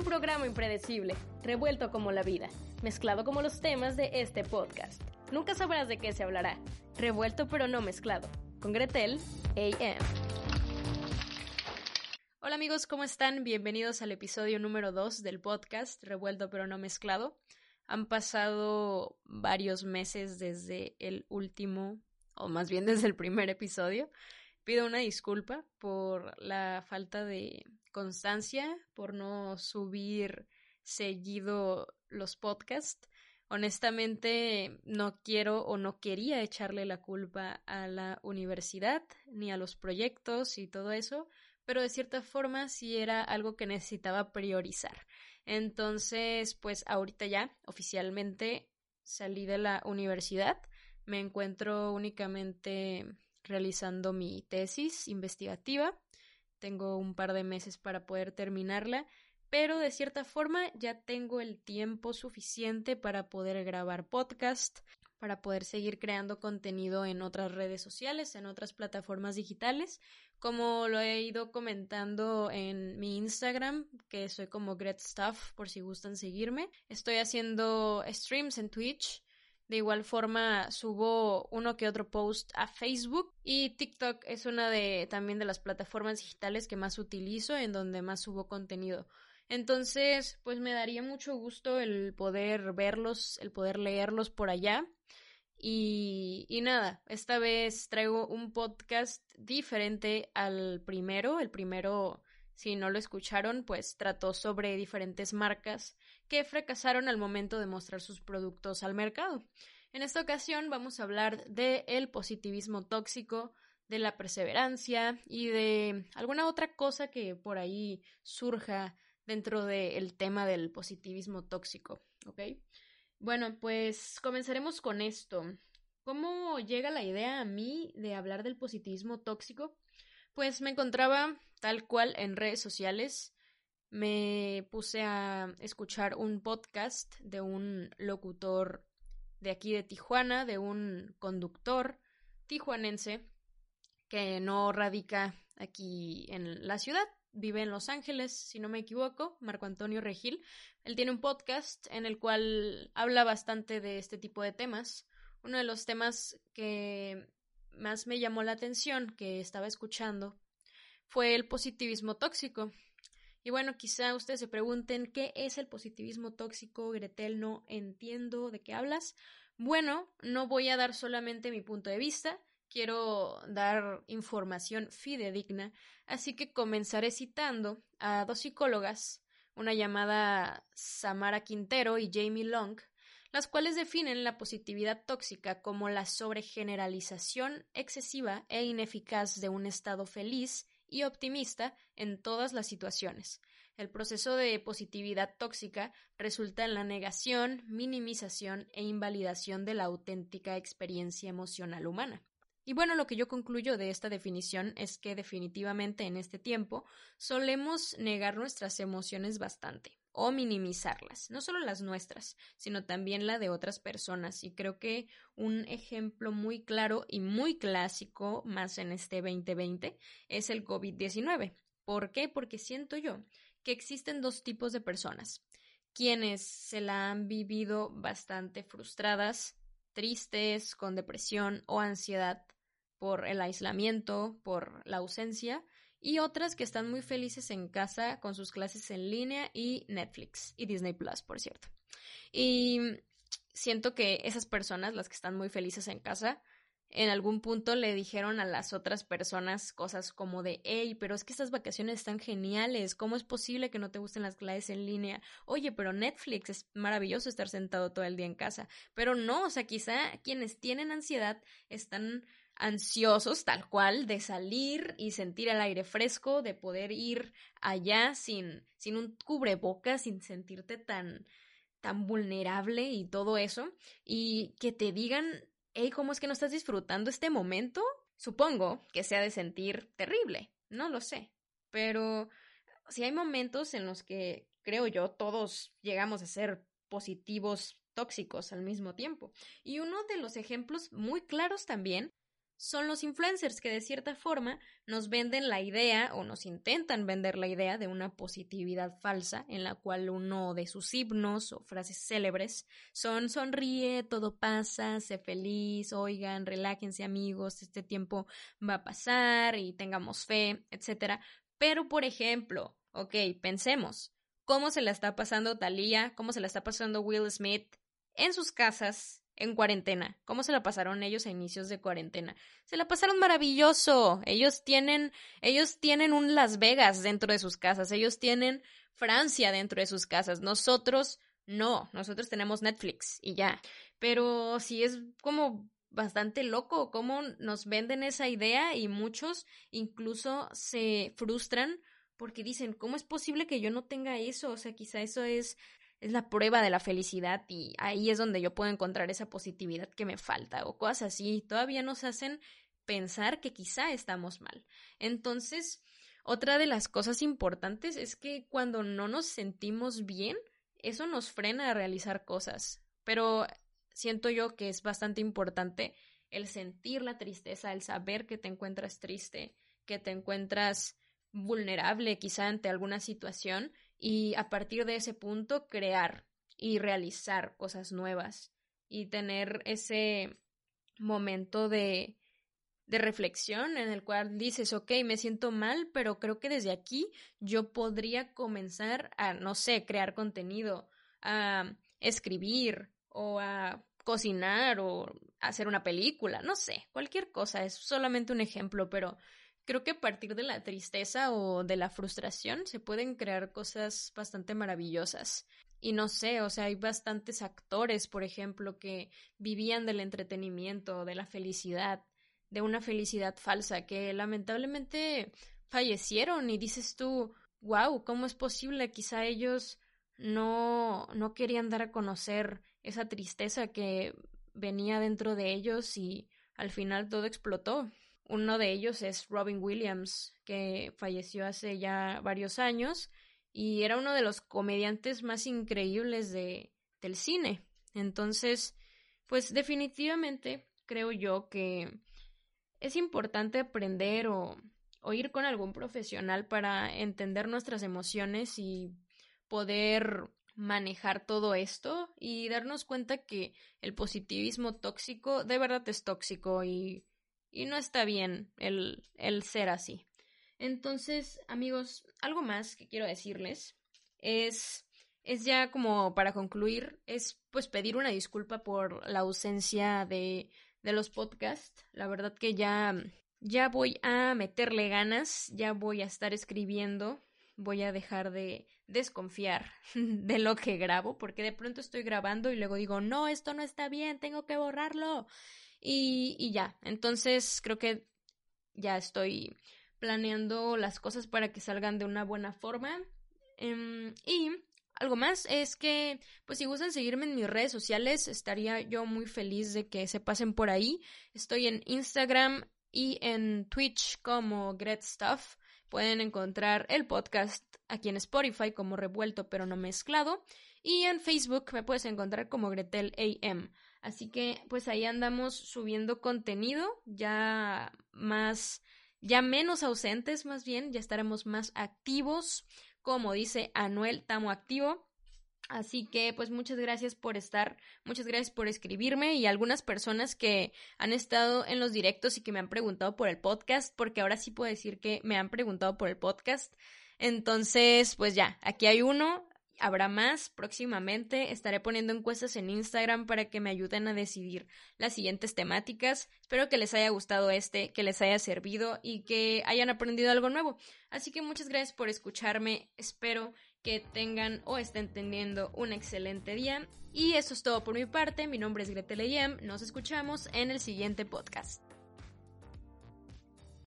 Un programa impredecible, revuelto como la vida, mezclado como los temas de este podcast. Nunca sabrás de qué se hablará. Revuelto pero no mezclado. Con Gretel AM. Hola amigos, ¿cómo están? Bienvenidos al episodio número 2 del podcast Revuelto pero no mezclado. Han pasado varios meses desde el último, o más bien desde el primer episodio. Pido una disculpa por la falta de constancia, por no subir seguido los podcasts. Honestamente, no quiero o no quería echarle la culpa a la universidad ni a los proyectos y todo eso, pero de cierta forma sí era algo que necesitaba priorizar. Entonces, pues ahorita ya oficialmente salí de la universidad, me encuentro únicamente realizando mi tesis investigativa tengo un par de meses para poder terminarla, pero de cierta forma ya tengo el tiempo suficiente para poder grabar podcast, para poder seguir creando contenido en otras redes sociales, en otras plataformas digitales, como lo he ido comentando en mi Instagram, que soy como Great Stuff por si gustan seguirme. Estoy haciendo streams en Twitch de igual forma subo uno que otro post a Facebook y TikTok es una de también de las plataformas digitales que más utilizo en donde más subo contenido. Entonces, pues me daría mucho gusto el poder verlos, el poder leerlos por allá. Y, y, nada, esta vez traigo un podcast diferente al primero. El primero, si no lo escucharon, pues trató sobre diferentes marcas que fracasaron al momento de mostrar sus productos al mercado. En esta ocasión vamos a hablar del el positivismo tóxico, de la perseverancia y de alguna otra cosa que por ahí surja dentro del tema del positivismo tóxico, ¿ok? Bueno, pues comenzaremos con esto. ¿Cómo llega la idea a mí de hablar del positivismo tóxico? Pues me encontraba tal cual en redes sociales me puse a escuchar un podcast de un locutor de aquí de Tijuana, de un conductor tijuanense que no radica aquí en la ciudad, vive en Los Ángeles, si no me equivoco, Marco Antonio Regil. Él tiene un podcast en el cual habla bastante de este tipo de temas. Uno de los temas que más me llamó la atención que estaba escuchando fue el positivismo tóxico. Y bueno, quizá ustedes se pregunten qué es el positivismo tóxico, Gretel, no entiendo de qué hablas. Bueno, no voy a dar solamente mi punto de vista, quiero dar información fidedigna, así que comenzaré citando a dos psicólogas, una llamada Samara Quintero y Jamie Long, las cuales definen la positividad tóxica como la sobregeneralización excesiva e ineficaz de un estado feliz y optimista en todas las situaciones. El proceso de positividad tóxica resulta en la negación, minimización e invalidación de la auténtica experiencia emocional humana. Y bueno, lo que yo concluyo de esta definición es que definitivamente en este tiempo solemos negar nuestras emociones bastante o minimizarlas, no solo las nuestras, sino también la de otras personas. Y creo que un ejemplo muy claro y muy clásico, más en este 2020, es el COVID-19. ¿Por qué? Porque siento yo que existen dos tipos de personas, quienes se la han vivido bastante frustradas, tristes, con depresión o ansiedad por el aislamiento, por la ausencia, y otras que están muy felices en casa con sus clases en línea y Netflix y Disney Plus, por cierto. Y siento que esas personas, las que están muy felices en casa, en algún punto le dijeron a las otras personas cosas como de, hey, pero es que estas vacaciones están geniales, ¿cómo es posible que no te gusten las clases en línea? Oye, pero Netflix es maravilloso estar sentado todo el día en casa, pero no, o sea, quizá quienes tienen ansiedad están ansiosos tal cual de salir y sentir el aire fresco, de poder ir allá sin, sin un cubrebocas, sin sentirte tan, tan vulnerable y todo eso, y que te digan, hey, ¿cómo es que no estás disfrutando este momento? Supongo que se ha de sentir terrible, no lo sé, pero si hay momentos en los que creo yo todos llegamos a ser positivos tóxicos al mismo tiempo. Y uno de los ejemplos muy claros también son los influencers que de cierta forma nos venden la idea o nos intentan vender la idea de una positividad falsa en la cual uno de sus himnos o frases célebres son sonríe, todo pasa, sé feliz, oigan, relájense amigos, este tiempo va a pasar y tengamos fe, etc. Pero por ejemplo, ok, pensemos, ¿cómo se la está pasando Thalía? ¿Cómo se la está pasando Will Smith en sus casas en cuarentena. ¿Cómo se la pasaron ellos a inicios de cuarentena? Se la pasaron maravilloso. Ellos tienen, ellos tienen un Las Vegas dentro de sus casas. Ellos tienen Francia dentro de sus casas. Nosotros no. Nosotros tenemos Netflix y ya. Pero sí es como bastante loco cómo nos venden esa idea y muchos incluso se frustran porque dicen, ¿cómo es posible que yo no tenga eso? O sea, quizá eso es es la prueba de la felicidad y ahí es donde yo puedo encontrar esa positividad que me falta o cosas así. Todavía nos hacen pensar que quizá estamos mal. Entonces, otra de las cosas importantes es que cuando no nos sentimos bien, eso nos frena a realizar cosas. Pero siento yo que es bastante importante el sentir la tristeza, el saber que te encuentras triste, que te encuentras vulnerable quizá ante alguna situación y a partir de ese punto crear y realizar cosas nuevas y tener ese momento de, de reflexión en el cual dices, ok, me siento mal, pero creo que desde aquí yo podría comenzar a, no sé, crear contenido, a escribir o a cocinar o hacer una película, no sé, cualquier cosa, es solamente un ejemplo, pero creo que a partir de la tristeza o de la frustración se pueden crear cosas bastante maravillosas. Y no sé, o sea, hay bastantes actores, por ejemplo, que vivían del entretenimiento, de la felicidad, de una felicidad falsa, que lamentablemente fallecieron y dices tú, wow, ¿cómo es posible? Quizá ellos no, no querían dar a conocer esa tristeza que venía dentro de ellos y al final todo explotó. Uno de ellos es Robin Williams, que falleció hace ya varios años y era uno de los comediantes más increíbles de, del cine. Entonces, pues definitivamente creo yo que es importante aprender o, o ir con algún profesional para entender nuestras emociones y poder manejar todo esto y darnos cuenta que el positivismo tóxico de verdad es tóxico y y no está bien el, el ser así. Entonces, amigos, algo más que quiero decirles es, es ya como para concluir, es pues pedir una disculpa por la ausencia de, de los podcasts. La verdad que ya, ya voy a meterle ganas, ya voy a estar escribiendo, voy a dejar de desconfiar de lo que grabo, porque de pronto estoy grabando y luego digo, no, esto no está bien, tengo que borrarlo. Y, y ya, entonces creo que ya estoy planeando las cosas para que salgan de una buena forma. Em, y algo más es que, pues si gustan seguirme en mis redes sociales, estaría yo muy feliz de que se pasen por ahí. Estoy en Instagram y en Twitch como GretStuff. Pueden encontrar el podcast aquí en Spotify como revuelto pero no mezclado. Y en Facebook me puedes encontrar como Gretel AM. Así que pues ahí andamos subiendo contenido ya más, ya menos ausentes más bien, ya estaremos más activos. Como dice Anuel, tamo activo. Así que pues muchas gracias por estar, muchas gracias por escribirme y algunas personas que han estado en los directos y que me han preguntado por el podcast, porque ahora sí puedo decir que me han preguntado por el podcast. Entonces, pues ya, aquí hay uno, Habrá más próximamente. Estaré poniendo encuestas en Instagram para que me ayuden a decidir las siguientes temáticas. Espero que les haya gustado este, que les haya servido y que hayan aprendido algo nuevo. Así que muchas gracias por escucharme. Espero que tengan o estén teniendo un excelente día. Y eso es todo por mi parte. Mi nombre es Gretel Nos escuchamos en el siguiente podcast.